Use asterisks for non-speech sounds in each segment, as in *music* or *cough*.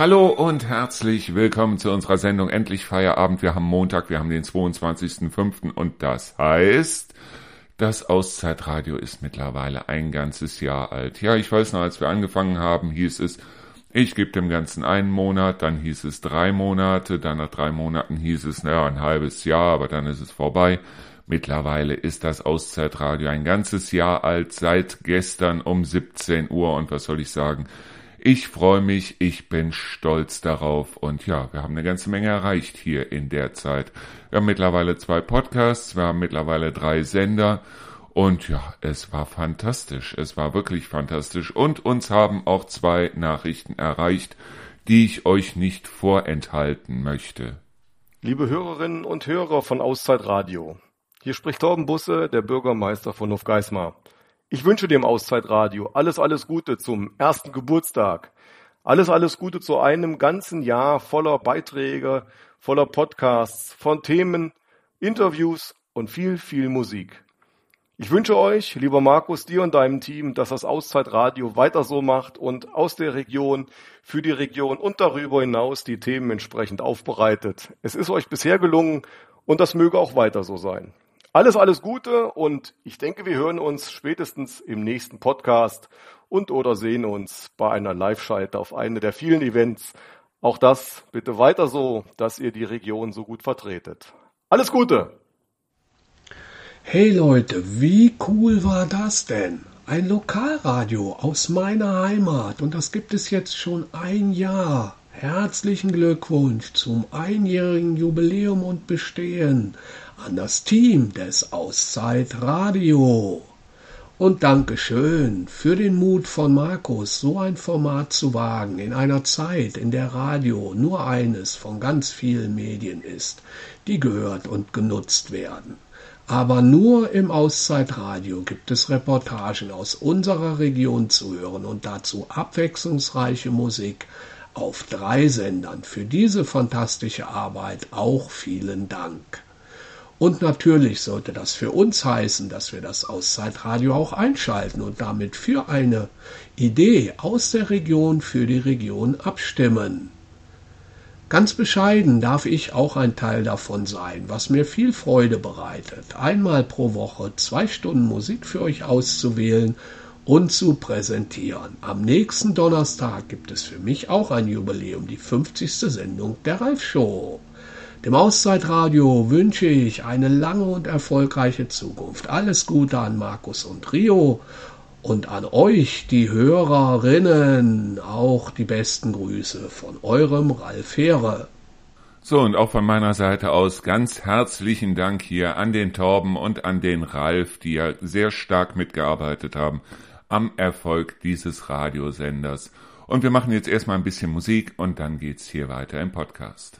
Hallo und herzlich willkommen zu unserer Sendung Endlich Feierabend. Wir haben Montag, wir haben den 22.05. und das heißt, das Auszeitradio ist mittlerweile ein ganzes Jahr alt. Ja, ich weiß noch, als wir angefangen haben, hieß es, ich gebe dem Ganzen einen Monat, dann hieß es drei Monate, dann nach drei Monaten hieß es, naja, ein halbes Jahr, aber dann ist es vorbei. Mittlerweile ist das Auszeitradio ein ganzes Jahr alt, seit gestern um 17 Uhr und was soll ich sagen? Ich freue mich, ich bin stolz darauf und ja, wir haben eine ganze Menge erreicht hier in der Zeit. Wir haben mittlerweile zwei Podcasts, wir haben mittlerweile drei Sender und ja, es war fantastisch, es war wirklich fantastisch und uns haben auch zwei Nachrichten erreicht, die ich euch nicht vorenthalten möchte. Liebe Hörerinnen und Hörer von Auszeitradio, hier spricht Torben Busse, der Bürgermeister von Hofgeismar. Ich wünsche dem Auszeitradio alles, alles Gute zum ersten Geburtstag. Alles, alles Gute zu einem ganzen Jahr voller Beiträge, voller Podcasts, von Themen, Interviews und viel, viel Musik. Ich wünsche euch, lieber Markus, dir und deinem Team, dass das Auszeitradio weiter so macht und aus der Region, für die Region und darüber hinaus die Themen entsprechend aufbereitet. Es ist euch bisher gelungen und das möge auch weiter so sein. Alles, alles Gute und ich denke, wir hören uns spätestens im nächsten Podcast und oder sehen uns bei einer Live-Schalte auf eine der vielen Events. Auch das bitte weiter so, dass ihr die Region so gut vertretet. Alles Gute! Hey Leute, wie cool war das denn? Ein Lokalradio aus meiner Heimat und das gibt es jetzt schon ein Jahr. Herzlichen Glückwunsch zum einjährigen Jubiläum und Bestehen an das Team des Auszeitradio. Und Dankeschön für den Mut von Markus, so ein Format zu wagen in einer Zeit, in der Radio nur eines von ganz vielen Medien ist, die gehört und genutzt werden. Aber nur im Auszeitradio gibt es Reportagen aus unserer Region zu hören und dazu abwechslungsreiche Musik auf drei Sendern. Für diese fantastische Arbeit auch vielen Dank. Und natürlich sollte das für uns heißen, dass wir das Auszeitradio auch einschalten und damit für eine Idee aus der Region für die Region abstimmen. Ganz bescheiden darf ich auch ein Teil davon sein, was mir viel Freude bereitet, einmal pro Woche zwei Stunden Musik für euch auszuwählen und zu präsentieren. Am nächsten Donnerstag gibt es für mich auch ein Jubiläum, die 50. Sendung der Ralf Show. Dem Auszeitradio wünsche ich eine lange und erfolgreiche Zukunft. Alles Gute an Markus und Rio und an euch, die Hörerinnen, auch die besten Grüße von eurem Ralf Heere. So, und auch von meiner Seite aus ganz herzlichen Dank hier an den Torben und an den Ralf, die ja sehr stark mitgearbeitet haben am Erfolg dieses Radiosenders. Und wir machen jetzt erstmal ein bisschen Musik und dann geht's hier weiter im Podcast.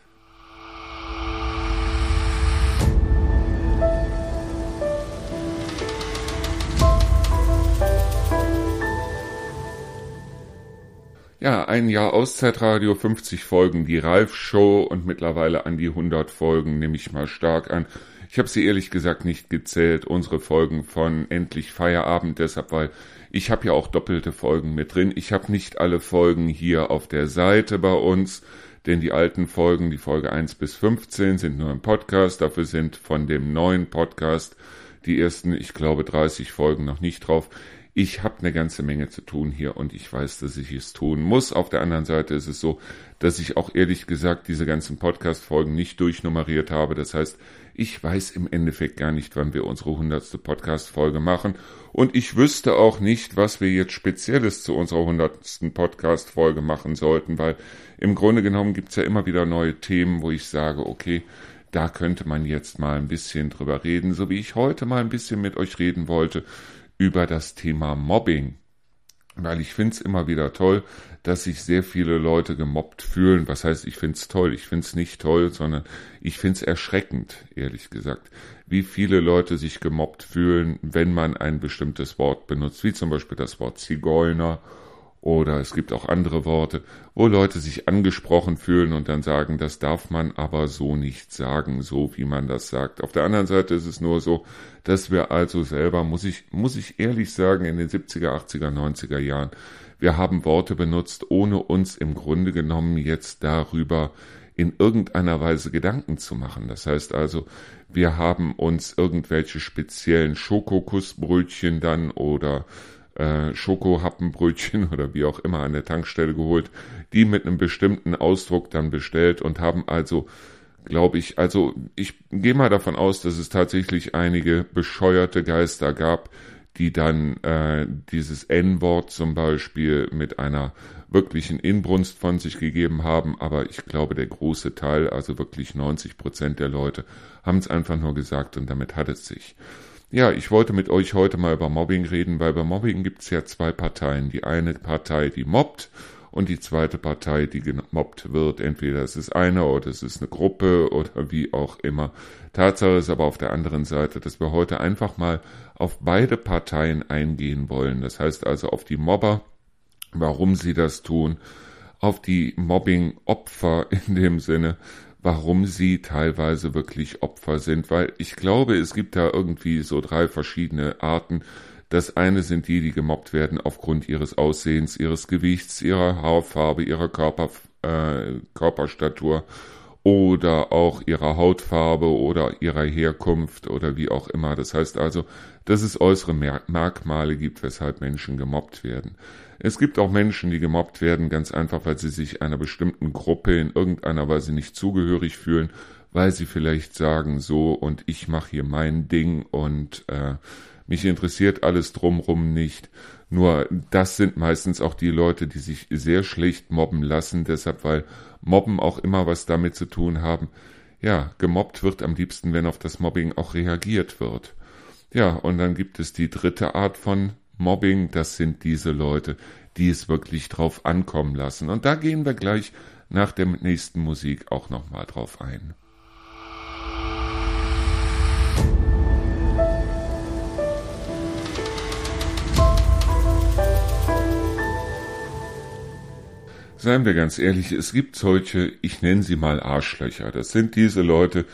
Ja, ein Jahr Auszeitradio, 50 Folgen, die Ralf-Show und mittlerweile an die 100 Folgen nehme ich mal stark an. Ich habe sie ehrlich gesagt nicht gezählt, unsere Folgen von Endlich Feierabend, deshalb, weil ich habe ja auch doppelte Folgen mit drin. Ich habe nicht alle Folgen hier auf der Seite bei uns, denn die alten Folgen, die Folge 1 bis 15, sind nur im Podcast. Dafür sind von dem neuen Podcast die ersten, ich glaube, 30 Folgen noch nicht drauf ich habe eine ganze Menge zu tun hier und ich weiß, dass ich es tun muss. Auf der anderen Seite ist es so, dass ich auch ehrlich gesagt diese ganzen Podcast-Folgen nicht durchnummeriert habe. Das heißt, ich weiß im Endeffekt gar nicht, wann wir unsere hundertste Podcast-Folge machen. Und ich wüsste auch nicht, was wir jetzt Spezielles zu unserer hundertsten Podcast-Folge machen sollten, weil im Grunde genommen gibt's ja immer wieder neue Themen, wo ich sage, okay, da könnte man jetzt mal ein bisschen drüber reden, so wie ich heute mal ein bisschen mit euch reden wollte über das Thema Mobbing. Weil ich finde es immer wieder toll, dass sich sehr viele Leute gemobbt fühlen. Was heißt, ich finde es toll? Ich finde es nicht toll, sondern ich finde es erschreckend, ehrlich gesagt, wie viele Leute sich gemobbt fühlen, wenn man ein bestimmtes Wort benutzt, wie zum Beispiel das Wort Zigeuner oder es gibt auch andere Worte, wo Leute sich angesprochen fühlen und dann sagen, das darf man aber so nicht sagen, so wie man das sagt. Auf der anderen Seite ist es nur so, dass wir also selber, muss ich, muss ich ehrlich sagen, in den 70er, 80er, 90er Jahren, wir haben Worte benutzt, ohne uns im Grunde genommen jetzt darüber in irgendeiner Weise Gedanken zu machen. Das heißt also, wir haben uns irgendwelche speziellen Schokokussbrötchen dann oder äh, Schokohappenbrötchen *laughs* oder wie auch immer an der Tankstelle geholt, die mit einem bestimmten Ausdruck dann bestellt und haben also glaube ich, also ich gehe mal davon aus, dass es tatsächlich einige bescheuerte Geister gab, die dann äh, dieses N-Wort zum Beispiel mit einer wirklichen Inbrunst von sich gegeben haben, aber ich glaube, der große Teil, also wirklich 90 Prozent der Leute, haben es einfach nur gesagt und damit hat es sich. Ja, ich wollte mit euch heute mal über Mobbing reden, weil bei Mobbing gibt es ja zwei Parteien. Die eine Partei, die mobbt und die zweite Partei, die gemobbt wird. Entweder es ist eine oder es ist eine Gruppe oder wie auch immer. Tatsache ist aber auf der anderen Seite, dass wir heute einfach mal auf beide Parteien eingehen wollen. Das heißt also auf die Mobber, warum sie das tun, auf die Mobbing-Opfer in dem Sinne, warum sie teilweise wirklich Opfer sind, weil ich glaube, es gibt da irgendwie so drei verschiedene Arten. Das eine sind die, die gemobbt werden aufgrund ihres Aussehens, ihres Gewichts, ihrer Haarfarbe, ihrer Körper, äh, Körperstatur oder auch ihrer Hautfarbe oder ihrer Herkunft oder wie auch immer. Das heißt also, dass es äußere Merkmale gibt, weshalb Menschen gemobbt werden. Es gibt auch Menschen, die gemobbt werden, ganz einfach, weil sie sich einer bestimmten Gruppe in irgendeiner Weise nicht zugehörig fühlen, weil sie vielleicht sagen, so und ich mache hier mein Ding und äh, mich interessiert alles drumrum nicht. Nur das sind meistens auch die Leute, die sich sehr schlecht mobben lassen, deshalb weil Mobben auch immer was damit zu tun haben. Ja, gemobbt wird am liebsten, wenn auf das Mobbing auch reagiert wird. Ja, und dann gibt es die dritte Art von Mobbing, das sind diese Leute, die es wirklich drauf ankommen lassen. Und da gehen wir gleich nach der nächsten Musik auch nochmal drauf ein. Seien wir ganz ehrlich, es gibt solche, ich nenne sie mal Arschlöcher. Das sind diese Leute,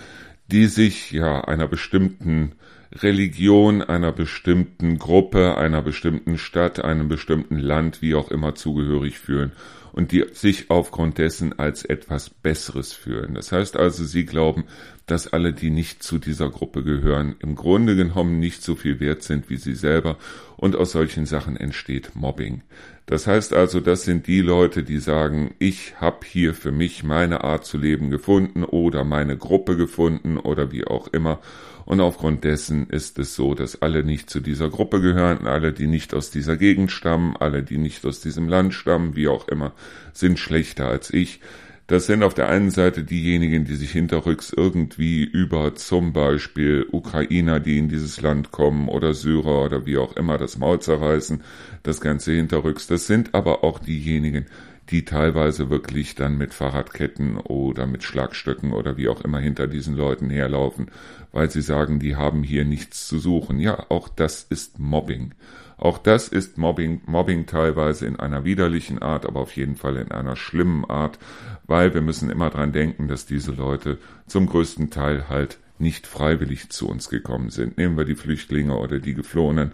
die sich ja einer bestimmten Religion einer bestimmten Gruppe, einer bestimmten Stadt, einem bestimmten Land, wie auch immer zugehörig fühlen und die sich aufgrund dessen als etwas Besseres fühlen. Das heißt also, sie glauben, dass alle, die nicht zu dieser Gruppe gehören, im Grunde genommen nicht so viel wert sind wie sie selber und aus solchen Sachen entsteht Mobbing. Das heißt also, das sind die Leute, die sagen, ich habe hier für mich meine Art zu leben gefunden oder meine Gruppe gefunden oder wie auch immer und aufgrund dessen ist es so, dass alle nicht zu dieser Gruppe gehören, alle, die nicht aus dieser Gegend stammen, alle, die nicht aus diesem Land stammen, wie auch immer, sind schlechter als ich. Das sind auf der einen Seite diejenigen, die sich hinterrücks irgendwie über zum Beispiel Ukrainer, die in dieses Land kommen, oder Syrer oder wie auch immer das Maul zerreißen, das Ganze hinterrücks. Das sind aber auch diejenigen, die teilweise wirklich dann mit Fahrradketten oder mit Schlagstöcken oder wie auch immer hinter diesen Leuten herlaufen, weil sie sagen, die haben hier nichts zu suchen. Ja, auch das ist Mobbing. Auch das ist Mobbing, Mobbing teilweise in einer widerlichen Art, aber auf jeden Fall in einer schlimmen Art, weil wir müssen immer dran denken, dass diese Leute zum größten Teil halt nicht freiwillig zu uns gekommen sind. Nehmen wir die Flüchtlinge oder die Geflohenen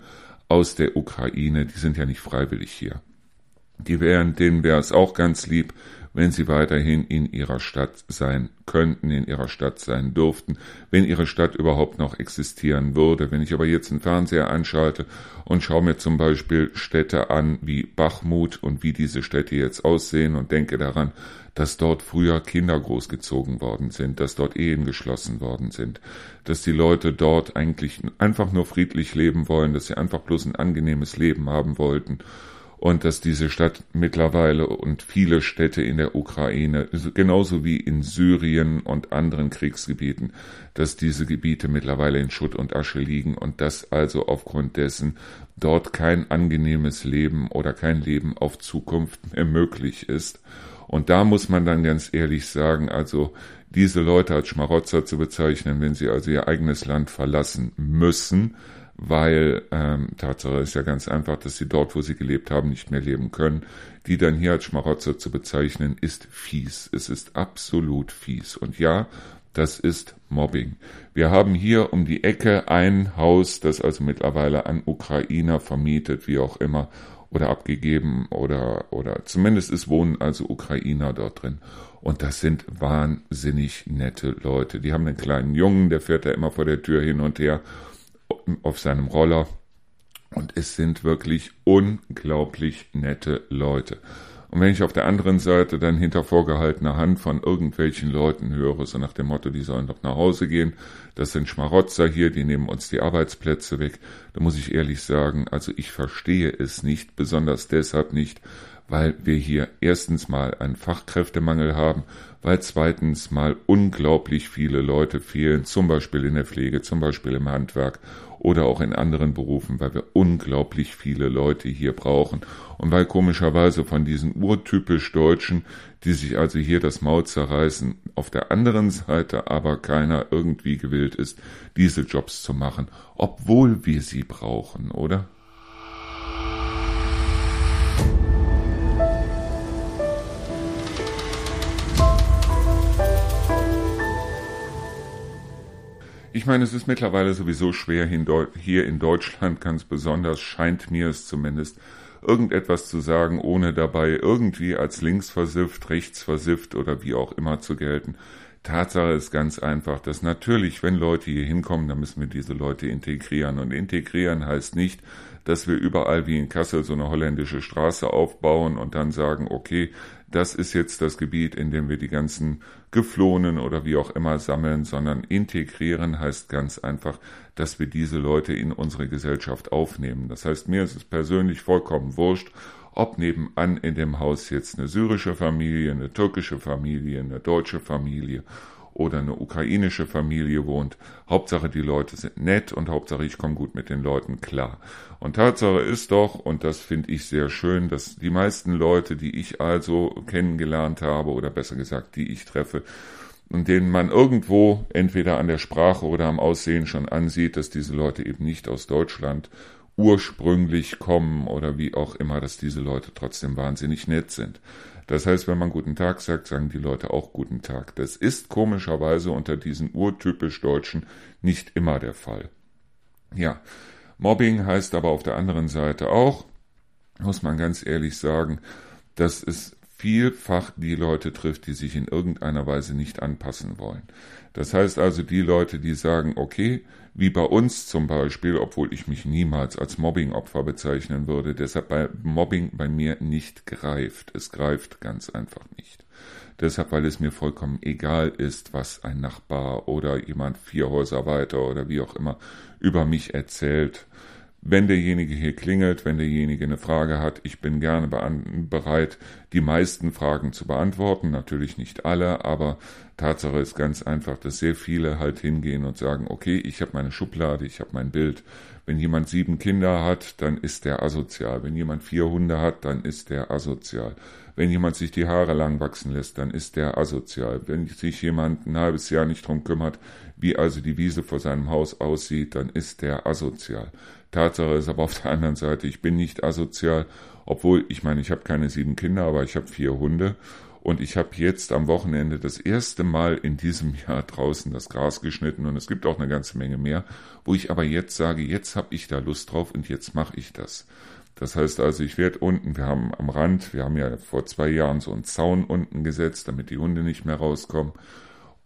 aus der Ukraine, die sind ja nicht freiwillig hier. Die wären, denen wäre es auch ganz lieb, wenn sie weiterhin in ihrer Stadt sein könnten, in ihrer Stadt sein durften, wenn ihre Stadt überhaupt noch existieren würde. Wenn ich aber jetzt einen Fernseher anschalte und schaue mir zum Beispiel Städte an wie Bachmut und wie diese Städte jetzt aussehen und denke daran, dass dort früher Kinder großgezogen worden sind, dass dort Ehen geschlossen worden sind, dass die Leute dort eigentlich einfach nur friedlich leben wollen, dass sie einfach bloß ein angenehmes Leben haben wollten und dass diese Stadt mittlerweile und viele Städte in der Ukraine, genauso wie in Syrien und anderen Kriegsgebieten, dass diese Gebiete mittlerweile in Schutt und Asche liegen und dass also aufgrund dessen dort kein angenehmes Leben oder kein Leben auf Zukunft mehr möglich ist. Und da muss man dann ganz ehrlich sagen, also diese Leute als Schmarotzer zu bezeichnen, wenn sie also ihr eigenes Land verlassen müssen, weil ähm, Tatsache ist ja ganz einfach, dass sie dort, wo sie gelebt haben, nicht mehr leben können. Die dann hier als Schmarotzer zu bezeichnen, ist fies. Es ist absolut fies. Und ja, das ist Mobbing. Wir haben hier um die Ecke ein Haus, das also mittlerweile an Ukrainer vermietet, wie auch immer, oder abgegeben oder, oder zumindest es wohnen also Ukrainer dort drin. Und das sind wahnsinnig nette Leute. Die haben einen kleinen Jungen, der fährt da immer vor der Tür hin und her auf seinem Roller. Und es sind wirklich unglaublich nette Leute. Und wenn ich auf der anderen Seite dann hinter vorgehaltener Hand von irgendwelchen Leuten höre, so nach dem Motto, die sollen doch nach Hause gehen, das sind Schmarotzer hier, die nehmen uns die Arbeitsplätze weg, da muss ich ehrlich sagen, also ich verstehe es nicht, besonders deshalb nicht, weil wir hier erstens mal einen Fachkräftemangel haben, weil zweitens mal unglaublich viele Leute fehlen, zum Beispiel in der Pflege, zum Beispiel im Handwerk oder auch in anderen Berufen, weil wir unglaublich viele Leute hier brauchen und weil komischerweise von diesen urtypisch Deutschen, die sich also hier das Maul zerreißen, auf der anderen Seite aber keiner irgendwie gewillt ist, diese Jobs zu machen, obwohl wir sie brauchen, oder? Ich meine, es ist mittlerweile sowieso schwer, hier in Deutschland ganz besonders, scheint mir es zumindest, irgendetwas zu sagen, ohne dabei irgendwie als links versifft, rechts versifft oder wie auch immer zu gelten. Tatsache ist ganz einfach, dass natürlich, wenn Leute hier hinkommen, dann müssen wir diese Leute integrieren. Und integrieren heißt nicht, dass wir überall wie in Kassel so eine holländische Straße aufbauen und dann sagen, okay, das ist jetzt das Gebiet, in dem wir die ganzen Geflohenen oder wie auch immer sammeln, sondern integrieren heißt ganz einfach, dass wir diese Leute in unsere Gesellschaft aufnehmen. Das heißt, mir ist es persönlich vollkommen wurscht, ob nebenan in dem Haus jetzt eine syrische Familie, eine türkische Familie, eine deutsche Familie oder eine ukrainische Familie wohnt. Hauptsache die Leute sind nett und Hauptsache ich komme gut mit den Leuten klar. Und Tatsache ist doch, und das finde ich sehr schön, dass die meisten Leute, die ich also kennengelernt habe oder besser gesagt, die ich treffe, und denen man irgendwo entweder an der Sprache oder am Aussehen schon ansieht, dass diese Leute eben nicht aus Deutschland ursprünglich kommen oder wie auch immer, dass diese Leute trotzdem wahnsinnig nett sind. Das heißt, wenn man guten Tag sagt, sagen die Leute auch guten Tag. Das ist komischerweise unter diesen urtypisch Deutschen nicht immer der Fall. Ja, Mobbing heißt aber auf der anderen Seite auch, muss man ganz ehrlich sagen, dass es vielfach die Leute trifft, die sich in irgendeiner Weise nicht anpassen wollen. Das heißt also die Leute, die sagen, okay, wie bei uns zum Beispiel, obwohl ich mich niemals als Mobbingopfer bezeichnen würde, deshalb bei Mobbing bei mir nicht greift. Es greift ganz einfach nicht. Deshalb, weil es mir vollkommen egal ist, was ein Nachbar oder jemand vier Häuser weiter oder wie auch immer über mich erzählt wenn derjenige hier klingelt, wenn derjenige eine Frage hat, ich bin gerne bereit, die meisten Fragen zu beantworten. Natürlich nicht alle, aber Tatsache ist ganz einfach, dass sehr viele halt hingehen und sagen, okay, ich habe meine Schublade, ich habe mein Bild. Wenn jemand sieben Kinder hat, dann ist der asozial. Wenn jemand vier Hunde hat, dann ist der asozial. Wenn jemand sich die Haare lang wachsen lässt, dann ist der asozial. Wenn sich jemand ein halbes Jahr nicht drum kümmert, wie also die Wiese vor seinem Haus aussieht, dann ist der asozial. Tatsache ist aber auf der anderen Seite, ich bin nicht asozial, obwohl, ich meine, ich habe keine sieben Kinder, aber ich habe vier Hunde. Und ich habe jetzt am Wochenende das erste Mal in diesem Jahr draußen das Gras geschnitten und es gibt auch eine ganze Menge mehr, wo ich aber jetzt sage, jetzt habe ich da Lust drauf und jetzt mache ich das. Das heißt also, ich werde unten, wir haben am Rand, wir haben ja vor zwei Jahren so einen Zaun unten gesetzt, damit die Hunde nicht mehr rauskommen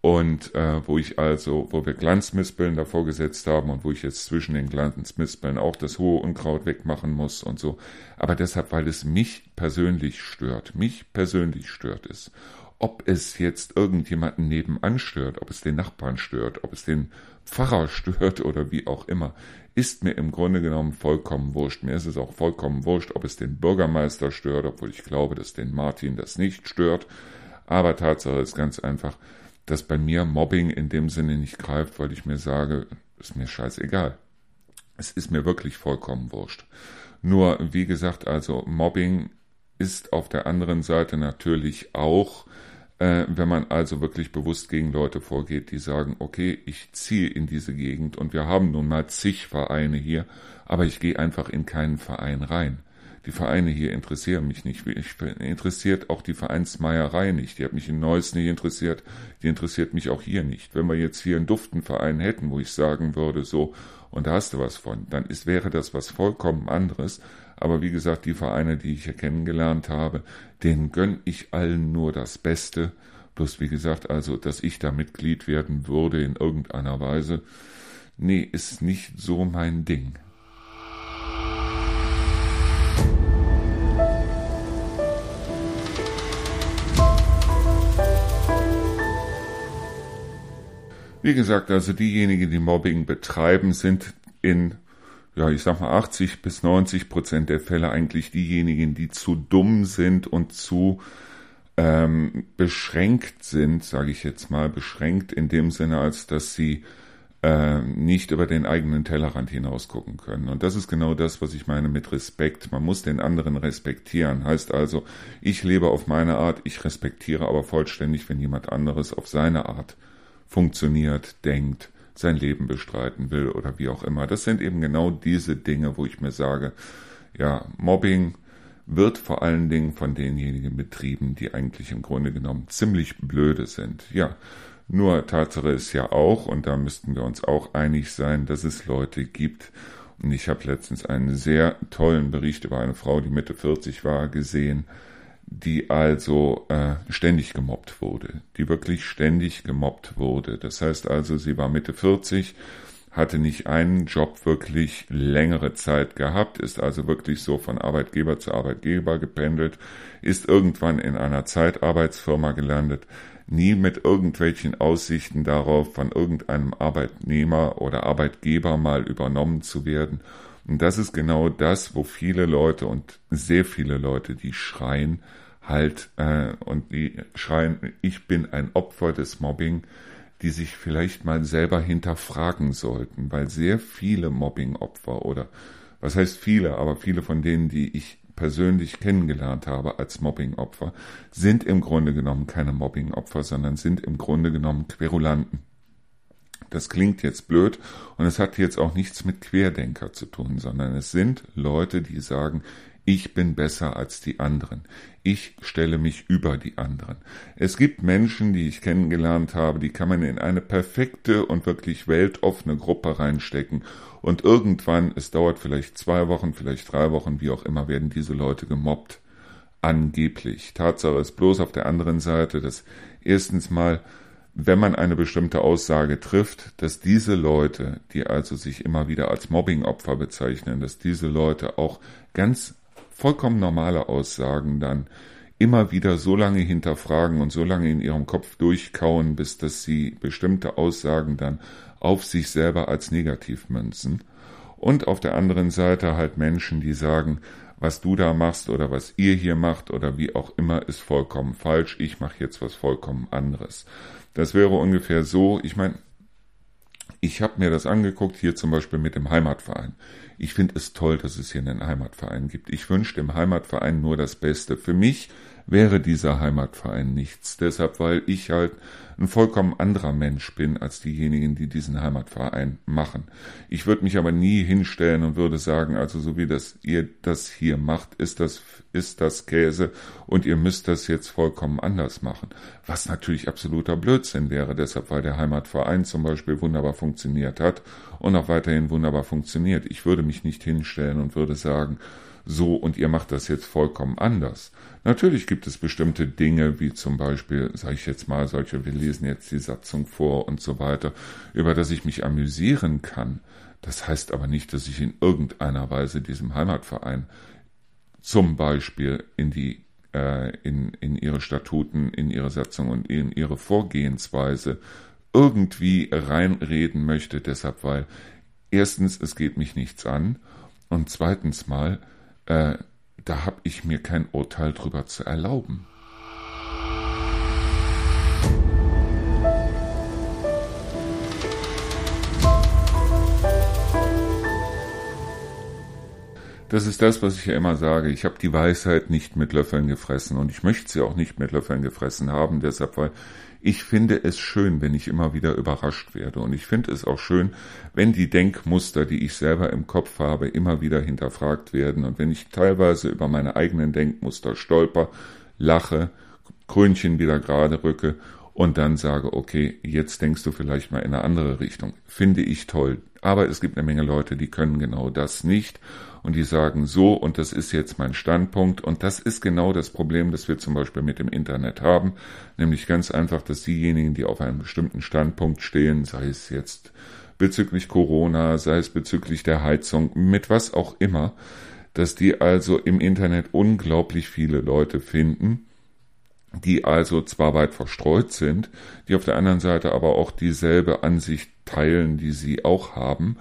und äh, wo ich also, wo wir Glanzmispeln davor gesetzt haben und wo ich jetzt zwischen den Glanzmispeln auch das hohe Unkraut wegmachen muss und so. Aber deshalb, weil es mich persönlich stört, mich persönlich stört es. Ob es jetzt irgendjemanden nebenan stört, ob es den Nachbarn stört, ob es den Pfarrer *laughs* stört oder wie auch immer, ist mir im Grunde genommen vollkommen wurscht. Mir ist es auch vollkommen wurscht, ob es den Bürgermeister stört, obwohl ich glaube, dass den Martin das nicht stört. Aber Tatsache ist ganz einfach, dass bei mir Mobbing in dem Sinne nicht greift, weil ich mir sage, ist mir scheißegal. Es ist mir wirklich vollkommen wurscht. Nur, wie gesagt, also Mobbing ist auf der anderen Seite natürlich auch Äh, wenn man also wirklich bewusst gegen Leute vorgeht, die sagen, okay, ich ziehe in diese Gegend und wir haben nun mal zig Vereine hier, aber ich gehe einfach in keinen Verein rein. Die Vereine hier interessieren mich nicht. Mich interessiert auch die Vereinsmeierei nicht. Die hat mich in Neuss nicht interessiert. Die interessiert mich auch hier nicht. Wenn wir jetzt hier einen Duftenverein hätten, wo ich sagen würde, so, und da hast du was von, dann ist, wäre das was vollkommen anderes. Aber wie gesagt, die Vereine, die ich hier kennengelernt habe, denen gönn ich allen nur das Beste. Bloß wie gesagt, also, dass ich da Mitglied werden würde in irgendeiner Weise, nee, ist nicht so mein Ding. Wie gesagt, also diejenigen, die Mobbing betreiben, sind in, ja, ich sag mal 80 bis 90 Prozent der Fälle eigentlich diejenigen, die zu dumm sind und zu ähm, beschränkt sind, sage ich jetzt mal, beschränkt in dem Sinne, als dass sie äh, nicht über den eigenen Tellerrand hinaus gucken können. Und das ist genau das, was ich meine mit Respekt. Man muss den anderen respektieren. Heißt also, ich lebe auf meine Art, ich respektiere aber vollständig, wenn jemand anderes auf seine Art funktioniert, denkt, sein Leben bestreiten will oder wie auch immer. Das sind eben genau diese Dinge, wo ich mir sage, ja, Mobbing wird vor allen Dingen von denjenigen betrieben, die eigentlich im Grunde genommen ziemlich blöde sind. Ja, nur Tatsache ist ja auch, und da müssten wir uns auch einig sein, dass es Leute gibt, und ich habe letztens einen sehr tollen Bericht über eine Frau, die Mitte 40 war, gesehen, die also äh, ständig gemobbt wurde, die wirklich ständig gemobbt wurde. Das heißt also, sie war Mitte 40, hatte nicht einen Job wirklich längere Zeit gehabt, ist also wirklich so von Arbeitgeber zu Arbeitgeber gependelt, ist irgendwann in einer Zeitarbeitsfirma gelandet, nie mit irgendwelchen Aussichten darauf, von irgendeinem Arbeitnehmer oder Arbeitgeber mal übernommen zu werden. Und das ist genau das, wo viele Leute und sehr viele Leute, die schreien, halt äh, und die schreien, ich bin ein Opfer des Mobbing, die sich vielleicht mal selber hinterfragen sollten, weil sehr viele Mobbing-Opfer oder was heißt viele, aber viele von denen, die ich persönlich kennengelernt habe als Mobbing-Opfer, sind im Grunde genommen keine Mobbing-Opfer, sondern sind im Grunde genommen Querulanten. Das klingt jetzt blöd und es hat jetzt auch nichts mit Querdenker zu tun, sondern es sind Leute, die sagen, ich bin besser als die anderen. Ich stelle mich über die anderen. Es gibt Menschen, die ich kennengelernt habe, die kann man in eine perfekte und wirklich weltoffene Gruppe reinstecken. Und irgendwann, es dauert vielleicht zwei Wochen, vielleicht drei Wochen, wie auch immer, werden diese Leute gemobbt. Angeblich. Tatsache ist bloß auf der anderen Seite, dass erstens mal wenn man eine bestimmte Aussage trifft, dass diese Leute, die also sich immer wieder als Mobbingopfer bezeichnen, dass diese Leute auch ganz vollkommen normale Aussagen dann immer wieder so lange hinterfragen und so lange in ihrem Kopf durchkauen, bis dass sie bestimmte Aussagen dann auf sich selber als negativ münzen. Und auf der anderen Seite halt Menschen, die sagen, was du da machst oder was ihr hier macht oder wie auch immer ist vollkommen falsch, ich mache jetzt was vollkommen anderes. Das wäre ungefähr so, ich meine, ich habe mir das angeguckt, hier zum Beispiel mit dem Heimatverein. Ich finde es toll, dass es hier einen Heimatverein gibt. Ich wünsche dem Heimatverein nur das Beste. Für mich wäre dieser Heimatverein nichts. Deshalb, weil ich halt ein vollkommen anderer Mensch bin als diejenigen, die diesen Heimatverein machen. Ich würde mich aber nie hinstellen und würde sagen, also so wie das ihr das hier macht, ist das ist das Käse und ihr müsst das jetzt vollkommen anders machen. Was natürlich absoluter Blödsinn wäre, deshalb weil der Heimatverein zum Beispiel wunderbar funktioniert hat und auch weiterhin wunderbar funktioniert. Ich würde mich nicht hinstellen und würde sagen, so und ihr macht das jetzt vollkommen anders. Natürlich gibt es bestimmte Dinge, wie zum Beispiel, sage ich jetzt mal, solche, wir lesen jetzt die Satzung vor und so weiter, über das ich mich amüsieren kann. Das heißt aber nicht, dass ich in irgendeiner Weise diesem Heimatverein zum Beispiel in die äh, in, in ihre Statuten, in ihre Satzung und in ihre Vorgehensweise irgendwie reinreden möchte, deshalb weil erstens, es geht mich nichts an und zweitens mal, äh, da habe ich mir kein Urteil drüber zu erlauben. Das ist das, was ich ja immer sage. Ich habe die Weisheit nicht mit Löffeln gefressen und ich möchte sie auch nicht mit Löffeln gefressen haben, deshalb, weil ich finde es schön, wenn ich immer wieder überrascht werde. Und ich finde es auch schön, wenn die Denkmuster, die ich selber im Kopf habe, immer wieder hinterfragt werden. Und wenn ich teilweise über meine eigenen Denkmuster stolper, lache, Krönchen wieder gerade rücke und dann sage, okay, jetzt denkst du vielleicht mal in eine andere Richtung. Finde ich toll. Aber es gibt eine Menge Leute, die können genau das nicht und die sagen so und das ist jetzt mein Standpunkt. Und das ist genau das Problem, das wir zum Beispiel mit dem Internet haben, nämlich ganz einfach, dass diejenigen, die auf einem bestimmten Standpunkt stehen, sei es jetzt bezüglich Corona, sei es bezüglich der Heizung, mit was auch immer, dass die also im Internet unglaublich viele Leute finden, die also zwar weit verstreut sind, die auf der anderen Seite aber auch dieselbe Ansicht teilen, die sie auch haben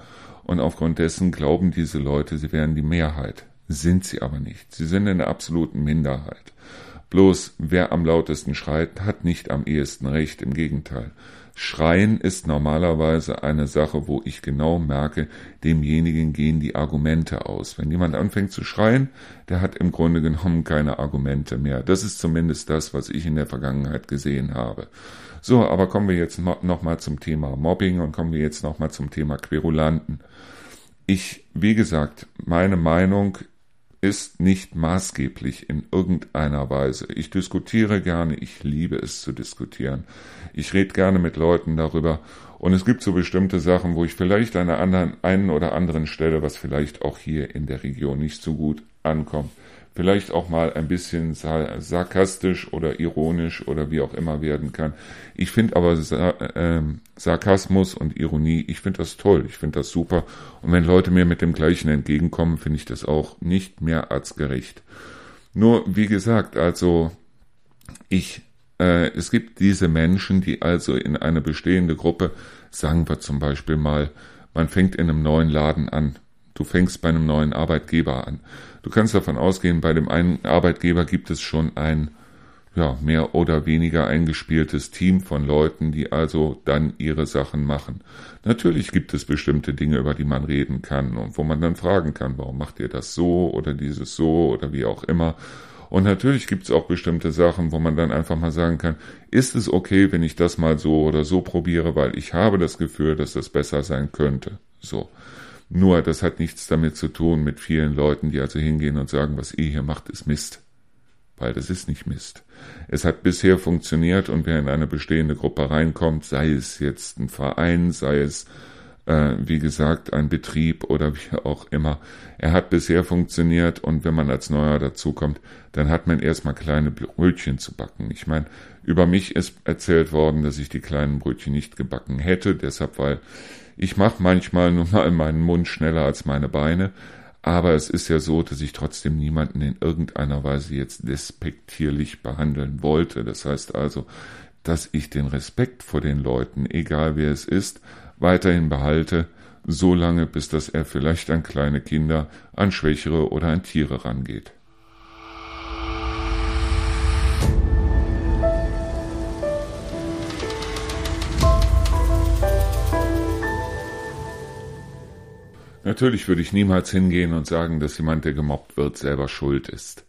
und aufgrund dessen glauben diese Leute, sie wären die Mehrheit. Sind sie aber nicht. Sie sind in der absoluten Minderheit. Bloß wer am lautesten schreit, hat nicht am ehesten recht, im Gegenteil. Schreien ist normalerweise eine Sache, wo ich genau merke, demjenigen gehen die Argumente aus. Wenn jemand anfängt zu schreien, der hat im Grunde genommen keine Argumente mehr. Das ist zumindest das, was ich in der Vergangenheit gesehen habe. So, aber kommen wir jetzt nochmal zum Thema Mobbing und kommen wir jetzt nochmal zum Thema Querulanten. Ich, wie gesagt, meine Meinung ist nicht maßgeblich in irgendeiner Weise. Ich diskutiere gerne, ich liebe es zu diskutieren. Ich rede gerne mit Leuten darüber und es gibt so bestimmte Sachen, wo ich vielleicht an einer anderen, einen oder anderen Stelle, was vielleicht auch hier in der Region nicht so gut ankommt, vielleicht auch mal ein bisschen sarkastisch oder ironisch oder wie auch immer werden kann. Ich finde aber äh, Sarkasmus und Ironie, ich finde das toll, ich finde das super. Und wenn Leute mir mit dem gleichen entgegenkommen, finde ich das auch nicht mehr als gerecht. Nur, wie gesagt, also ich, äh, es gibt diese Menschen, die also in eine bestehende Gruppe, sagen wir zum Beispiel mal, man fängt in einem neuen Laden an, du fängst bei einem neuen Arbeitgeber an Du kannst davon ausgehen, bei dem einen Arbeitgeber gibt es schon ein ja, mehr oder weniger eingespieltes Team von Leuten, die also dann ihre Sachen machen. Natürlich gibt es bestimmte Dinge, über die man reden kann und wo man dann fragen kann, warum macht ihr das so oder dieses so oder wie auch immer. Und natürlich gibt es auch bestimmte Sachen, wo man dann einfach mal sagen kann, ist es okay, wenn ich das mal so oder so probiere, weil ich habe das Gefühl, dass das besser sein könnte. So. Nur, das hat nichts damit zu tun mit vielen Leuten, die also hingehen und sagen, was ihr hier macht, ist Mist. Weil das ist nicht Mist. Es hat bisher funktioniert und wer in eine bestehende Gruppe reinkommt, sei es jetzt ein Verein, sei es, äh, wie gesagt, ein Betrieb oder wie auch immer, er hat bisher funktioniert und wenn man als Neuer dazukommt, dann hat man erstmal kleine Brötchen zu backen. Ich meine, über mich ist erzählt worden, dass ich die kleinen Brötchen nicht gebacken hätte, deshalb weil ich mache manchmal nur mal meinen Mund schneller als meine Beine, aber es ist ja so, dass ich trotzdem niemanden in irgendeiner Weise jetzt despektierlich behandeln wollte. Das heißt also, dass ich den Respekt vor den Leuten, egal wer es ist, weiterhin behalte, so lange bis dass er vielleicht an kleine Kinder, an Schwächere oder an Tiere rangeht. Natürlich würde ich niemals hingehen und sagen, dass jemand, der gemobbt wird, selber schuld ist.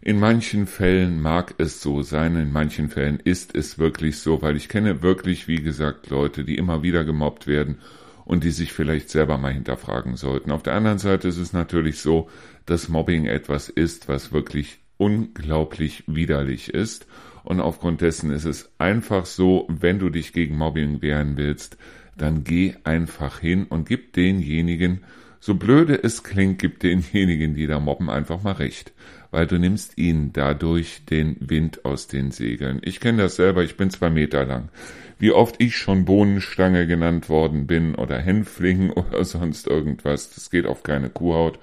In manchen Fällen mag es so sein, in manchen Fällen ist es wirklich so, weil ich kenne wirklich, wie gesagt, Leute, die immer wieder gemobbt werden und die sich vielleicht selber mal hinterfragen sollten. Auf der anderen Seite ist es natürlich so, dass Mobbing etwas ist, was wirklich unglaublich widerlich ist. Und aufgrund dessen ist es einfach so, wenn du dich gegen Mobbing wehren willst, dann geh einfach hin und gib denjenigen, so blöde es klingt, gib denjenigen, die da mobben, einfach mal recht, weil du nimmst ihnen dadurch den Wind aus den Segeln. Ich kenne das selber, ich bin zwei Meter lang. Wie oft ich schon Bohnenstange genannt worden bin oder Hänfling *laughs* oder sonst irgendwas, das geht auf keine Kuhhaut.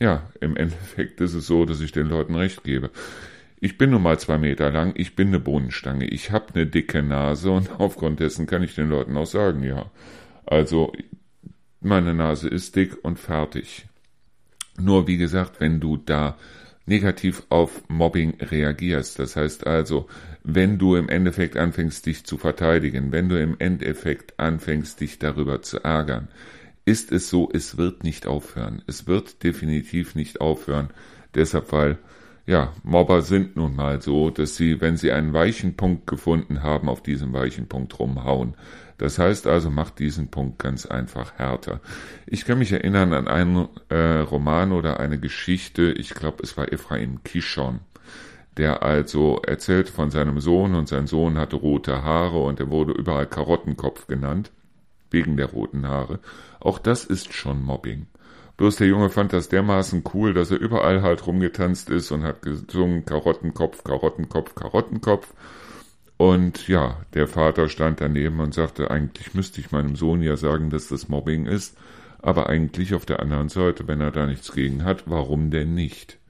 Ja, im Endeffekt ist es so, dass ich den Leuten recht gebe. Ich bin nun mal zwei Meter lang, ich bin eine Bohnenstange, ich habe eine dicke Nase und *laughs* aufgrund dessen kann ich den Leuten auch sagen, ja. Also, meine Nase ist dick und fertig. Nur wie gesagt, wenn du da negativ auf Mobbing reagierst, das heißt also, wenn du im Endeffekt anfängst, dich zu verteidigen, wenn du im Endeffekt anfängst, dich darüber zu ärgern, ist es so, es wird nicht aufhören. Es wird definitiv nicht aufhören. Deshalb, weil, ja, Mobber sind nun mal so, dass sie, wenn sie einen weichen Punkt gefunden haben, auf diesem weichen Punkt rumhauen. Das heißt also, macht diesen Punkt ganz einfach härter. Ich kann mich erinnern an einen äh, Roman oder eine Geschichte, ich glaube, es war Ephraim Kishon der also erzählt von seinem Sohn und sein Sohn hatte rote Haare und er wurde überall Karottenkopf genannt, wegen der roten Haare. Auch das ist schon Mobbing. Bloß der Junge fand das dermaßen cool, dass er überall halt rumgetanzt ist und hat gesungen Karottenkopf, Karottenkopf, Karottenkopf. Und ja, der Vater stand daneben und sagte, eigentlich müsste ich meinem Sohn ja sagen, dass das Mobbing ist, aber eigentlich auf der anderen Seite, wenn er da nichts gegen hat, warum denn nicht?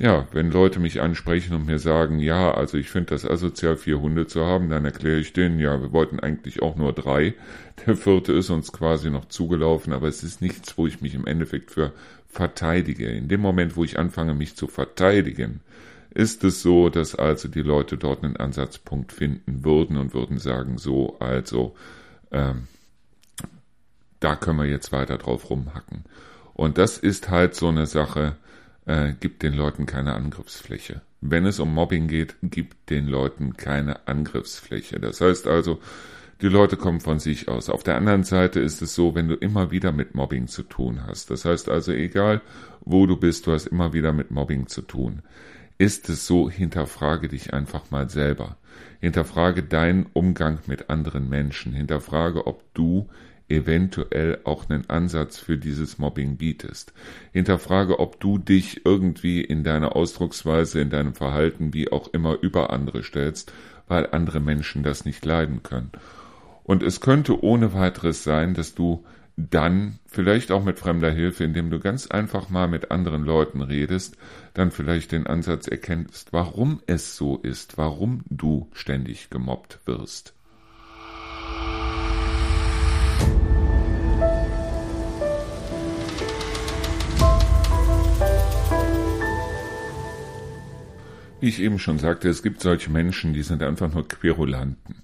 Ja, wenn Leute mich ansprechen und mir sagen, ja, also ich finde das asozial, vier Hunde zu haben, dann erkläre ich denen, ja, wir wollten eigentlich auch nur drei. Der vierte ist uns quasi noch zugelaufen, aber es ist nichts, wo ich mich im Endeffekt für verteidige. In dem Moment, wo ich anfange, mich zu verteidigen, ist es so, dass also die Leute dort einen Ansatzpunkt finden würden und würden sagen, so, also, ähm, da können wir jetzt weiter drauf rumhacken. Und das ist halt so eine Sache, äh, gibt den Leuten keine Angriffsfläche. Wenn es um Mobbing geht, gibt den Leuten keine Angriffsfläche. Das heißt also, die Leute kommen von sich aus. Auf der anderen Seite ist es so, wenn du immer wieder mit Mobbing zu tun hast. Das heißt also, egal wo du bist, du hast immer wieder mit Mobbing zu tun. Ist es so, hinterfrage dich einfach mal selber. Hinterfrage deinen Umgang mit anderen Menschen. Hinterfrage, ob du eventuell auch einen Ansatz für dieses Mobbing bietest. Hinterfrage, ob du dich irgendwie in deiner Ausdrucksweise, in deinem Verhalten, wie auch immer, über andere stellst, weil andere Menschen das nicht leiden können. Und es könnte ohne weiteres sein, dass du dann vielleicht auch mit fremder Hilfe, indem du ganz einfach mal mit anderen Leuten redest, dann vielleicht den Ansatz erkennst, warum es so ist, warum du ständig gemobbt wirst. Wie ich eben schon sagte, es gibt solche Menschen, die sind einfach nur Querulanten.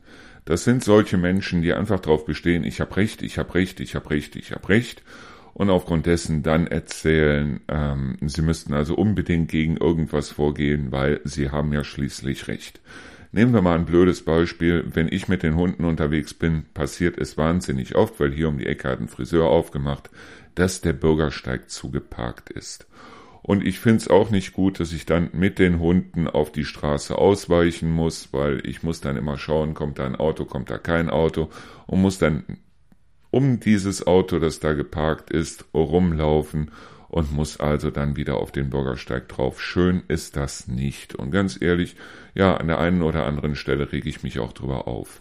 Das sind solche Menschen, die einfach darauf bestehen, ich habe recht, ich habe recht, ich habe recht, ich habe recht und aufgrund dessen dann erzählen, ähm, sie müssten also unbedingt gegen irgendwas vorgehen, weil sie haben ja schließlich recht. Nehmen wir mal ein blödes Beispiel. Wenn ich mit den Hunden unterwegs bin, passiert es wahnsinnig oft, weil hier um die Ecke hat ein Friseur aufgemacht, dass der Bürgersteig zugeparkt ist. Und ich finde es auch nicht gut, dass ich dann mit den Hunden auf die Straße ausweichen muss, weil ich muss dann immer schauen, kommt da ein Auto, kommt da kein Auto und muss dann um dieses Auto, das da geparkt ist, rumlaufen und muss also dann wieder auf den Bürgersteig drauf. Schön ist das nicht. Und ganz ehrlich, ja, an der einen oder anderen Stelle rege ich mich auch drüber auf.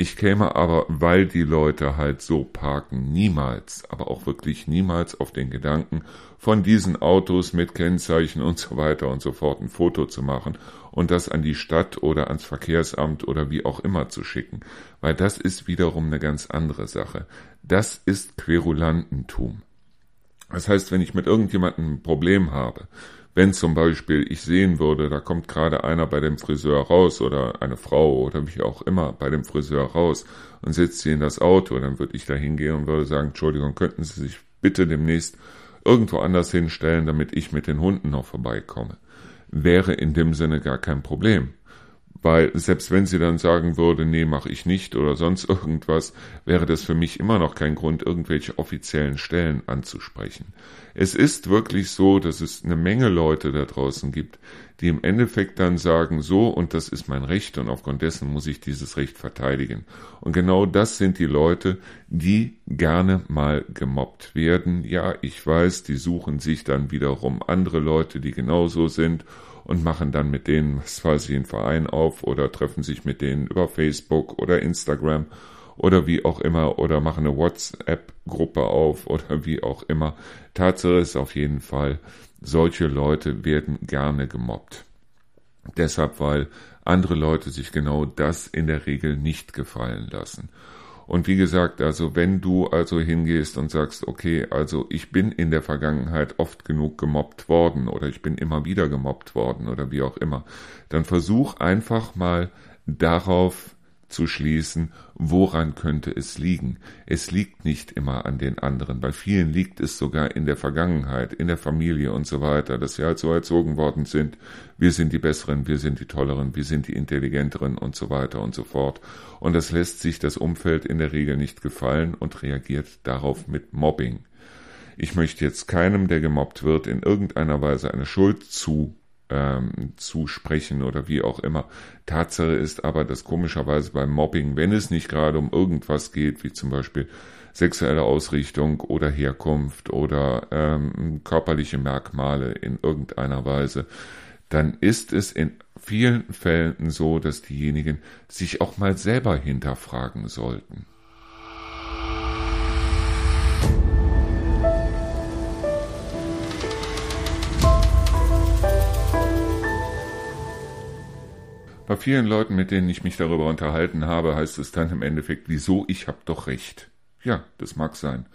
Ich käme aber, weil die Leute halt so parken, niemals, aber auch wirklich niemals auf den Gedanken, von diesen Autos mit Kennzeichen und so weiter und so fort ein Foto zu machen und das an die Stadt oder ans Verkehrsamt oder wie auch immer zu schicken, weil das ist wiederum eine ganz andere Sache. Das ist Querulantentum. Das heißt, wenn ich mit irgendjemandem ein Problem habe, wenn zum Beispiel ich sehen würde, da kommt gerade einer bei dem Friseur raus oder eine Frau oder wie auch immer bei dem Friseur raus und setzt sie in das Auto, dann würde ich da hingehen und würde sagen, Entschuldigung, könnten Sie sich bitte demnächst irgendwo anders hinstellen, damit ich mit den Hunden noch vorbeikomme. Wäre in dem Sinne gar kein Problem. Weil selbst wenn sie dann sagen würde, nee, mache ich nicht oder sonst irgendwas, wäre das für mich immer noch kein Grund, irgendwelche offiziellen Stellen anzusprechen. Es ist wirklich so, dass es eine Menge Leute da draußen gibt, die im Endeffekt dann sagen, so und das ist mein Recht und aufgrund dessen muss ich dieses Recht verteidigen. Und genau das sind die Leute, die gerne mal gemobbt werden. Ja, ich weiß, die suchen sich dann wiederum andere Leute, die genauso sind und machen dann mit denen, was weiß ich, einen Verein auf oder treffen sich mit denen über Facebook oder Instagram oder wie auch immer oder machen eine WhatsApp-Gruppe auf oder wie auch immer. Tatsache ist auf jeden Fall, solche Leute werden gerne gemobbt. Deshalb, weil andere Leute sich genau das in der Regel nicht gefallen lassen. Und wie gesagt, also wenn du also hingehst und sagst, okay, also ich bin in der Vergangenheit oft genug gemobbt worden oder ich bin immer wieder gemobbt worden oder wie auch immer, dann versuch einfach mal darauf zu schließen, woran könnte es liegen. Es liegt nicht immer an den anderen. Bei vielen liegt es sogar in der Vergangenheit, in der Familie und so weiter, dass sie halt so erzogen worden sind. Wir sind die Besseren, wir sind die Tolleren, wir sind die Intelligenteren und so weiter und so fort. Und das lässt sich das Umfeld in der Regel nicht gefallen und reagiert darauf mit Mobbing. Ich möchte jetzt keinem, der gemobbt wird, in irgendeiner Weise eine Schuld zu ähm, zu sprechen oder wie auch immer. Tatsache ist aber, dass komischerweise beim Mobbing, wenn es nicht gerade um irgendwas geht, wie zum Beispiel sexuelle Ausrichtung oder Herkunft oder ähm, körperliche Merkmale in irgendeiner Weise, dann ist es in vielen Fällen so, dass diejenigen sich auch mal selber hinterfragen sollten. Bei vielen Leuten, mit denen ich mich darüber unterhalten habe, heißt es dann im Endeffekt, wieso, ich hab doch recht. Ja, das mag sein.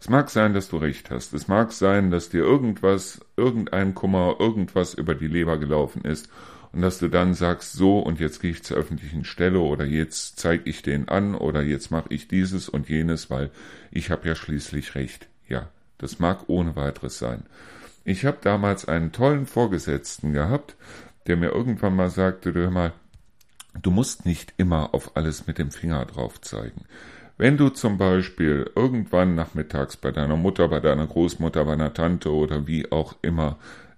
Es mag sein, dass du recht hast. Es mag sein, dass dir irgendwas, irgendein Kummer, irgendwas über die Leber gelaufen ist und dass du dann sagst, so und jetzt gehe ich zur öffentlichen Stelle oder jetzt zeige ich den an oder jetzt mache ich dieses und jenes, weil ich habe ja schließlich recht. Ja, das mag ohne weiteres sein. Ich habe damals einen tollen Vorgesetzten gehabt, der mir irgendwann mal sagte, du hör mal, du musst nicht immer auf alles mit dem Finger drauf zeigen. Wenn du zum Beispiel irgendwann nachmittags bei deiner Mutter, bei deiner Großmutter, bei einer Tante oder wie auch immer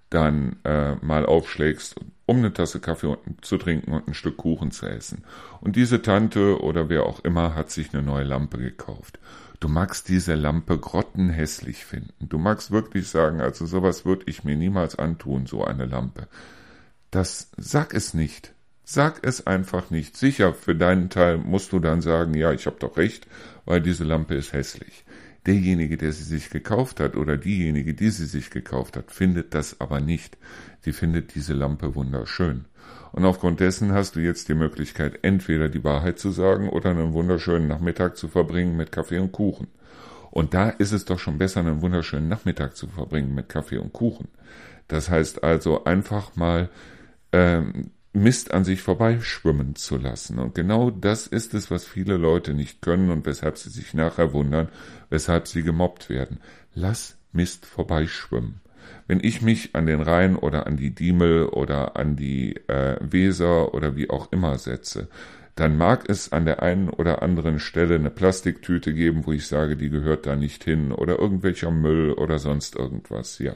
dann äh, mal aufschlägst, um eine Tasse Kaffee zu trinken und ein Stück Kuchen zu essen. Und diese Tante oder wer auch immer hat sich eine neue Lampe gekauft. Du magst diese Lampe grottenhässlich finden. Du magst wirklich sagen, also sowas würde ich mir niemals antun, so eine Lampe. Das sag es nicht. Sag es einfach nicht. Sicher, für deinen Teil musst du dann sagen, ja, ich habe doch recht, weil diese Lampe ist hässlich. Derjenige, der sie sich gekauft hat oder diejenige, die sie sich gekauft hat, findet das aber nicht. Die findet diese Lampe wunderschön. Und aufgrund dessen hast du jetzt die Möglichkeit, entweder die Wahrheit zu sagen oder einen wunderschönen Nachmittag zu verbringen mit Kaffee und Kuchen. Und da ist es doch schon besser, einen wunderschönen Nachmittag zu verbringen mit Kaffee und Kuchen. Das heißt also einfach mal ähm, Mist an sich vorbeischwimmen zu lassen. Und genau das ist es, was viele Leute nicht können und weshalb sie sich nachher wundern, weshalb sie gemobbt werden. Lass Mist vorbeischwimmen. Wenn ich mich an den Rhein oder an die Diemel oder an die äh, Weser oder wie auch immer setze, dann mag es an der einen oder anderen Stelle eine Plastiktüte geben, wo ich sage, die gehört da nicht hin oder irgendwelcher Müll oder sonst irgendwas, ja.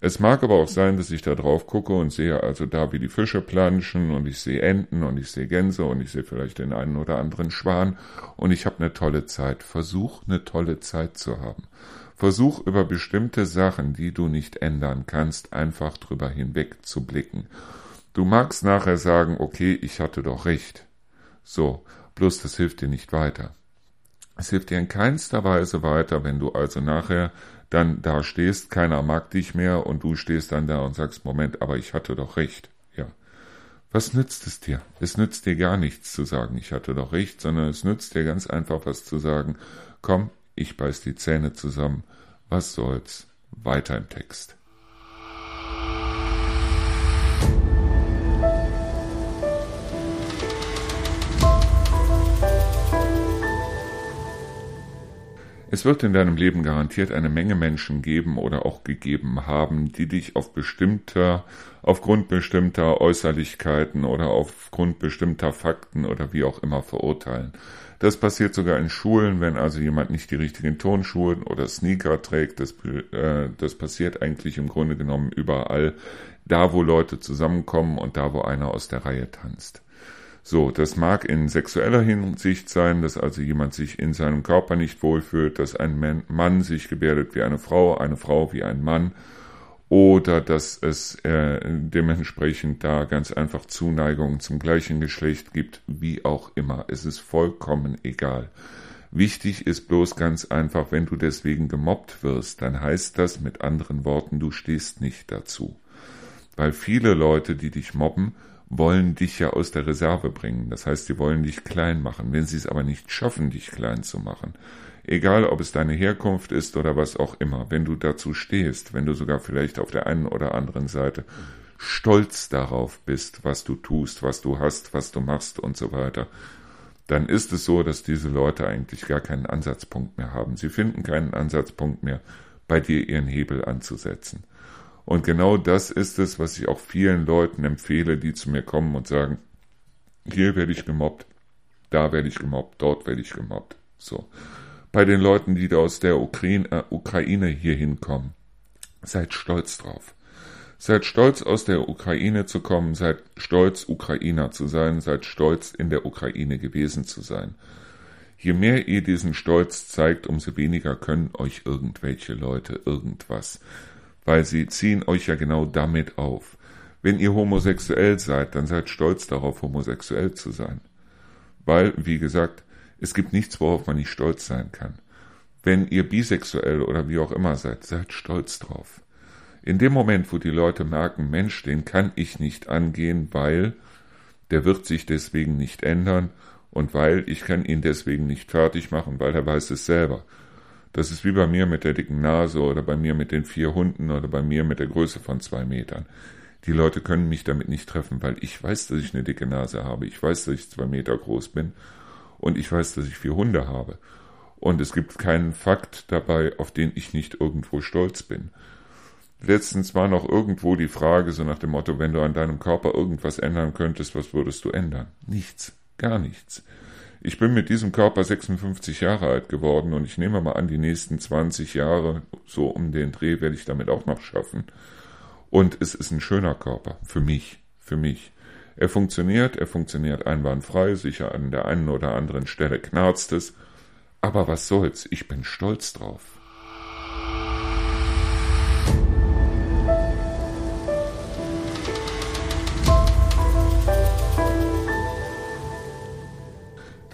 Es mag aber auch sein, dass ich da drauf gucke und sehe also da, wie die Fische planschen und ich sehe Enten und ich sehe Gänse und ich sehe vielleicht den einen oder anderen Schwan und ich habe eine tolle Zeit. Versuch eine tolle Zeit zu haben. Versuch über bestimmte Sachen, die du nicht ändern kannst, einfach drüber hinweg zu blicken. Du magst nachher sagen, okay, ich hatte doch recht. So, bloß das hilft dir nicht weiter. Es hilft dir in keinster Weise weiter, wenn du also nachher dann da stehst, keiner mag dich mehr und du stehst dann da und sagst, Moment, aber ich hatte doch recht. Ja. Was nützt es dir? Es nützt dir gar nichts zu sagen, ich hatte doch recht, sondern es nützt dir ganz einfach was zu sagen, komm, ich beiß die Zähne zusammen, was soll's, weiter im Text. Es wird in deinem Leben garantiert eine Menge Menschen geben oder auch gegeben haben, die dich auf bestimmter, aufgrund bestimmter Äußerlichkeiten oder aufgrund bestimmter Fakten oder wie auch immer verurteilen. Das passiert sogar in Schulen, wenn also jemand nicht die richtigen Tonschuhe oder Sneaker trägt. Das, äh, das passiert eigentlich im Grunde genommen überall, da wo Leute zusammenkommen und da wo einer aus der Reihe tanzt. So, das mag in sexueller Hinsicht sein, dass also jemand sich in seinem Körper nicht wohlfühlt, dass ein Mann sich gebärdet wie eine Frau, eine Frau wie ein Mann, oder dass es äh, dementsprechend da ganz einfach Zuneigung zum gleichen Geschlecht gibt, wie auch immer. Es ist vollkommen egal. Wichtig ist bloß ganz einfach, wenn du deswegen gemobbt wirst, dann heißt das mit anderen Worten, du stehst nicht dazu. Weil viele Leute, die dich mobben, wollen dich ja aus der Reserve bringen. Das heißt, sie wollen dich klein machen. Wenn sie es aber nicht schaffen, dich klein zu machen, egal ob es deine Herkunft ist oder was auch immer, wenn du dazu stehst, wenn du sogar vielleicht auf der einen oder anderen Seite stolz darauf bist, was du tust, was du hast, was du machst und so weiter, dann ist es so, dass diese Leute eigentlich gar keinen Ansatzpunkt mehr haben. Sie finden keinen Ansatzpunkt mehr, bei dir ihren Hebel anzusetzen. Und genau das ist es, was ich auch vielen Leuten empfehle, die zu mir kommen und sagen, hier werde ich gemobbt, da werde ich gemobbt, dort werde ich gemobbt. So. Bei den Leuten, die da aus der Ukraine, äh, Ukraine hier hinkommen, seid stolz drauf. Seid stolz, aus der Ukraine zu kommen, seid stolz, Ukrainer zu sein, seid stolz, in der Ukraine gewesen zu sein. Je mehr ihr diesen Stolz zeigt, umso weniger können euch irgendwelche Leute irgendwas weil sie ziehen euch ja genau damit auf. Wenn ihr homosexuell seid, dann seid stolz darauf, homosexuell zu sein. Weil, wie gesagt, es gibt nichts, worauf man nicht stolz sein kann. Wenn ihr bisexuell oder wie auch immer seid, seid stolz drauf. In dem Moment, wo die Leute merken, Mensch, den kann ich nicht angehen, weil der wird sich deswegen nicht ändern und weil ich kann ihn deswegen nicht fertig machen, weil er weiß es selber. Das ist wie bei mir mit der dicken Nase oder bei mir mit den vier Hunden oder bei mir mit der Größe von zwei Metern. Die Leute können mich damit nicht treffen, weil ich weiß, dass ich eine dicke Nase habe. Ich weiß, dass ich zwei Meter groß bin. Und ich weiß, dass ich vier Hunde habe. Und es gibt keinen Fakt dabei, auf den ich nicht irgendwo stolz bin. Letztens war noch irgendwo die Frage, so nach dem Motto, wenn du an deinem Körper irgendwas ändern könntest, was würdest du ändern? Nichts. Gar nichts. Ich bin mit diesem Körper 56 Jahre alt geworden und ich nehme mal an, die nächsten 20 Jahre, so um den Dreh, werde ich damit auch noch schaffen. Und es ist ein schöner Körper. Für mich. Für mich. Er funktioniert, er funktioniert einwandfrei, sicher an der einen oder anderen Stelle knarzt es. Aber was soll's, ich bin stolz drauf.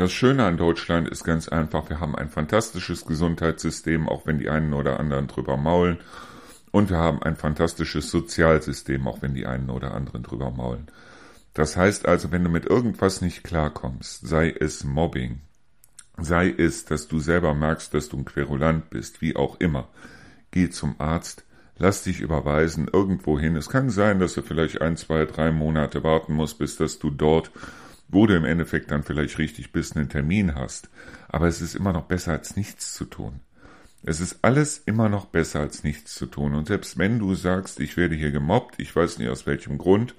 Das Schöne an Deutschland ist ganz einfach, wir haben ein fantastisches Gesundheitssystem, auch wenn die einen oder anderen drüber maulen. Und wir haben ein fantastisches Sozialsystem, auch wenn die einen oder anderen drüber maulen. Das heißt also, wenn du mit irgendwas nicht klarkommst, sei es Mobbing, sei es, dass du selber merkst, dass du ein Querulant bist, wie auch immer, geh zum Arzt, lass dich überweisen irgendwo hin. Es kann sein, dass du vielleicht ein, zwei, drei Monate warten musst, bis dass du dort wo du im Endeffekt dann vielleicht richtig bist, einen Termin hast. Aber es ist immer noch besser, als nichts zu tun. Es ist alles immer noch besser, als nichts zu tun. Und selbst wenn du sagst, ich werde hier gemobbt, ich weiß nicht aus welchem Grund,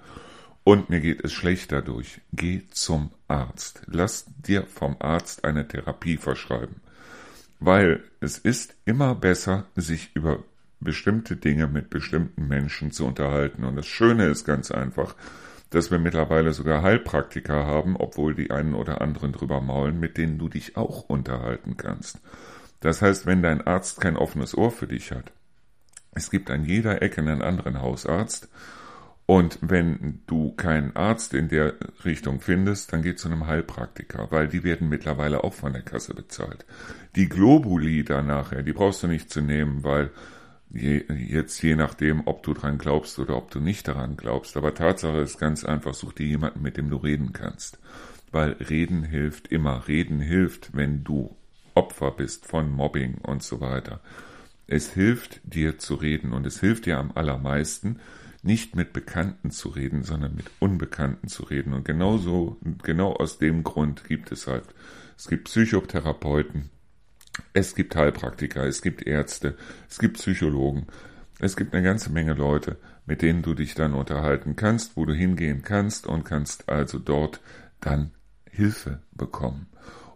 und mir geht es schlecht dadurch, geh zum Arzt. Lass dir vom Arzt eine Therapie verschreiben. Weil es ist immer besser, sich über bestimmte Dinge mit bestimmten Menschen zu unterhalten. Und das Schöne ist ganz einfach, dass wir mittlerweile sogar Heilpraktiker haben, obwohl die einen oder anderen drüber maulen, mit denen du dich auch unterhalten kannst. Das heißt, wenn dein Arzt kein offenes Ohr für dich hat, es gibt an jeder Ecke einen anderen Hausarzt, und wenn du keinen Arzt in der Richtung findest, dann geh zu einem Heilpraktiker, weil die werden mittlerweile auch von der Kasse bezahlt. Die Globuli da nachher, die brauchst du nicht zu nehmen, weil Je, jetzt je nachdem, ob du dran glaubst oder ob du nicht daran glaubst. Aber Tatsache ist ganz einfach, such dir jemanden, mit dem du reden kannst. Weil reden hilft immer. Reden hilft, wenn du Opfer bist von Mobbing und so weiter. Es hilft dir zu reden und es hilft dir am allermeisten, nicht mit Bekannten zu reden, sondern mit Unbekannten zu reden. Und genauso, genau aus dem Grund gibt es halt, es gibt Psychotherapeuten, es gibt Heilpraktiker, es gibt Ärzte, es gibt Psychologen, es gibt eine ganze Menge Leute, mit denen du dich dann unterhalten kannst, wo du hingehen kannst und kannst also dort dann Hilfe bekommen.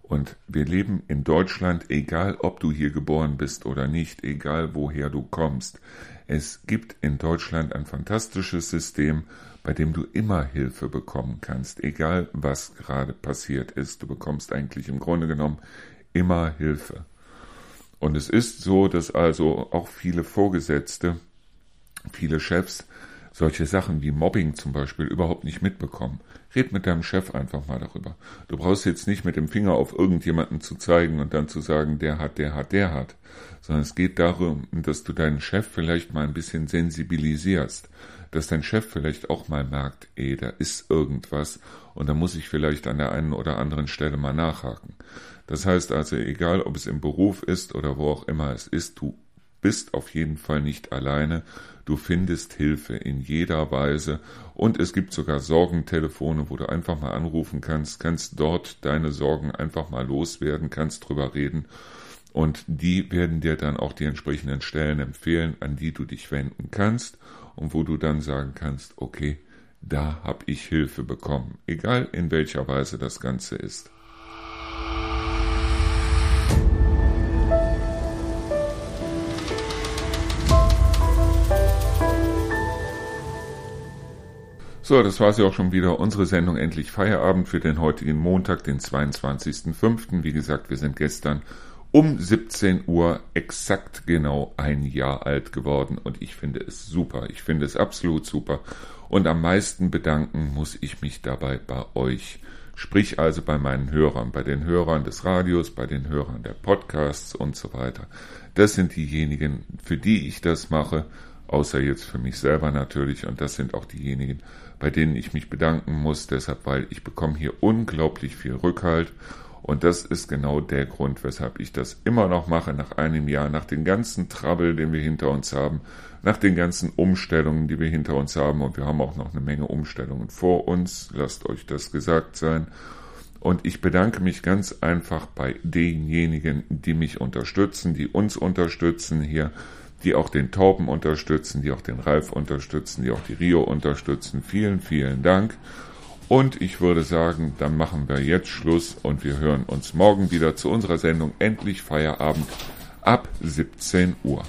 Und wir leben in Deutschland, egal ob du hier geboren bist oder nicht, egal woher du kommst. Es gibt in Deutschland ein fantastisches System, bei dem du immer Hilfe bekommen kannst, egal was gerade passiert ist. Du bekommst eigentlich im Grunde genommen immer Hilfe. Und es ist so, dass also auch viele Vorgesetzte, viele Chefs solche Sachen wie Mobbing zum Beispiel überhaupt nicht mitbekommen. Red mit deinem Chef einfach mal darüber. Du brauchst jetzt nicht mit dem Finger auf irgendjemanden zu zeigen und dann zu sagen, der hat, der hat, der hat, sondern es geht darum, dass du deinen Chef vielleicht mal ein bisschen sensibilisierst, dass dein Chef vielleicht auch mal merkt, ey, da ist irgendwas und da muss ich vielleicht an der einen oder anderen Stelle mal nachhaken. Das heißt also, egal ob es im Beruf ist oder wo auch immer es ist, du bist auf jeden Fall nicht alleine. Du findest Hilfe in jeder Weise und es gibt sogar Sorgentelefone, wo du einfach mal anrufen kannst, kannst dort deine Sorgen einfach mal loswerden, kannst drüber reden und die werden dir dann auch die entsprechenden Stellen empfehlen, an die du dich wenden kannst und wo du dann sagen kannst, okay, da habe ich Hilfe bekommen, egal in welcher Weise das Ganze ist. So, das war sie auch schon wieder. Unsere Sendung Endlich Feierabend für den heutigen Montag, den 22.05. Wie gesagt, wir sind gestern um 17 Uhr exakt genau ein Jahr alt geworden und ich finde es super. Ich finde es absolut super. Und am meisten bedanken muss ich mich dabei bei euch. Sprich also bei meinen Hörern, bei den Hörern des Radios, bei den Hörern der Podcasts und so weiter. Das sind diejenigen, für die ich das mache, außer jetzt für mich selber natürlich. Und das sind auch diejenigen, bei denen ich mich bedanken muss, deshalb, weil ich bekomme hier unglaublich viel Rückhalt. Und das ist genau der Grund, weshalb ich das immer noch mache nach einem Jahr, nach den ganzen Trouble, den wir hinter uns haben, nach den ganzen Umstellungen, die wir hinter uns haben. Und wir haben auch noch eine Menge Umstellungen vor uns. Lasst euch das gesagt sein. Und ich bedanke mich ganz einfach bei denjenigen, die mich unterstützen, die uns unterstützen hier die auch den Torben unterstützen, die auch den Ralf unterstützen, die auch die Rio unterstützen. Vielen, vielen Dank. Und ich würde sagen, dann machen wir jetzt Schluss und wir hören uns morgen wieder zu unserer Sendung Endlich Feierabend ab 17 Uhr.